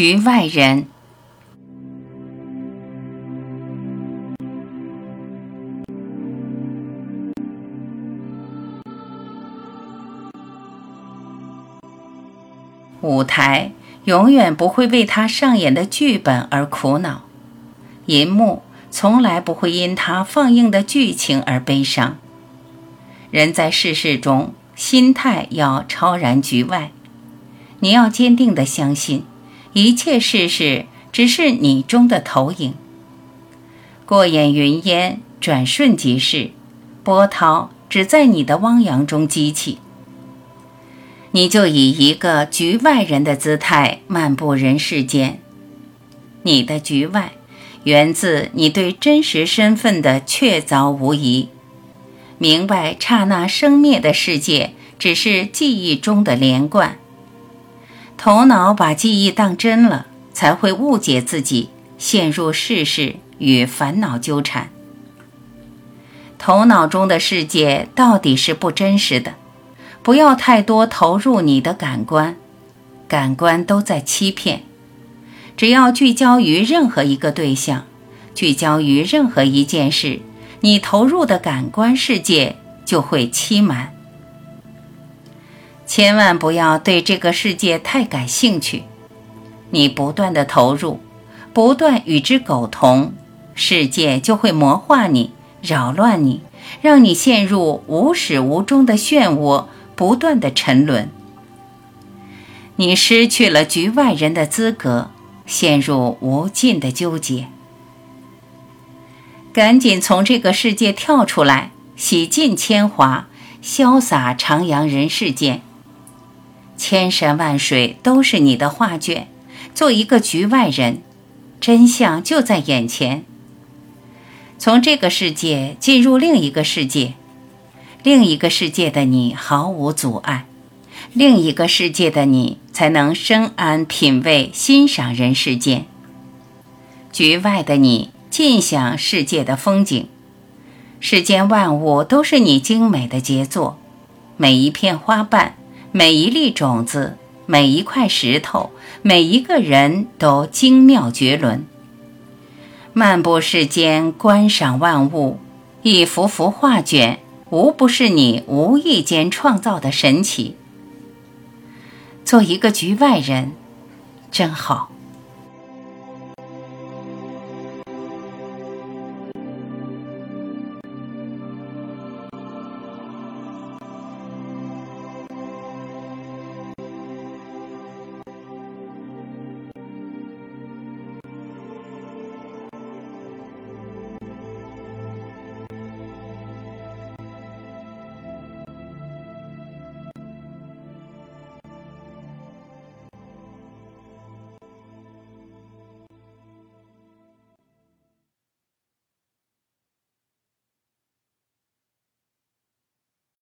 局外人。舞台永远不会为他上演的剧本而苦恼，银幕从来不会因他放映的剧情而悲伤。人在世事中，心态要超然局外。你要坚定地相信，一切事事只是你中的投影。过眼云烟，转瞬即逝，波涛只在你的汪洋中激起。你就以一个局外人的姿态漫步人世间。你的局外，源自你对真实身份的确凿无疑。明白刹那生灭的世界只是记忆中的连贯。头脑把记忆当真了，才会误解自己，陷入世事与烦恼纠缠。头脑中的世界到底是不真实的。不要太多投入你的感官，感官都在欺骗。只要聚焦于任何一个对象，聚焦于任何一件事，你投入的感官世界就会欺瞒。千万不要对这个世界太感兴趣，你不断的投入，不断与之苟同，世界就会魔化你，扰乱你，让你陷入无始无终的漩涡。不断的沉沦，你失去了局外人的资格，陷入无尽的纠结。赶紧从这个世界跳出来，洗尽铅华，潇洒徜徉人世间。千山万水都是你的画卷，做一个局外人，真相就在眼前。从这个世界进入另一个世界。另一个世界的你毫无阻碍，另一个世界的你才能深谙品味、欣赏人世间。局外的你尽享世界的风景，世间万物都是你精美的杰作，每一片花瓣，每一粒种子，每一块石头，每一个人都精妙绝伦。漫步世间，观赏万物，一幅幅画卷。无不是你无意间创造的神奇。做一个局外人，真好。